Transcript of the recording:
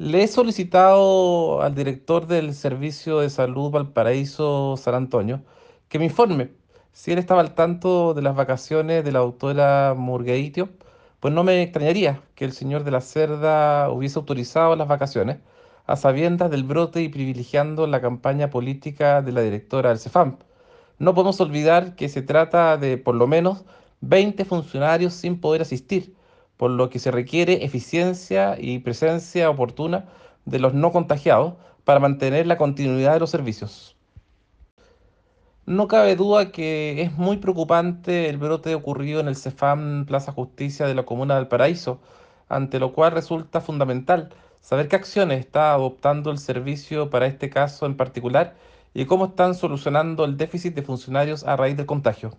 Le he solicitado al director del Servicio de Salud Valparaíso San Antonio que me informe si él estaba al tanto de las vacaciones de la doctora Murgueitio, pues no me extrañaría que el señor de la Cerda hubiese autorizado las vacaciones a sabiendas del brote y privilegiando la campaña política de la directora del CEFAM. No podemos olvidar que se trata de por lo menos 20 funcionarios sin poder asistir por lo que se requiere eficiencia y presencia oportuna de los no contagiados para mantener la continuidad de los servicios. No cabe duda que es muy preocupante el brote ocurrido en el CEFAM Plaza Justicia de la Comuna del Paraíso, ante lo cual resulta fundamental saber qué acciones está adoptando el servicio para este caso en particular y cómo están solucionando el déficit de funcionarios a raíz del contagio.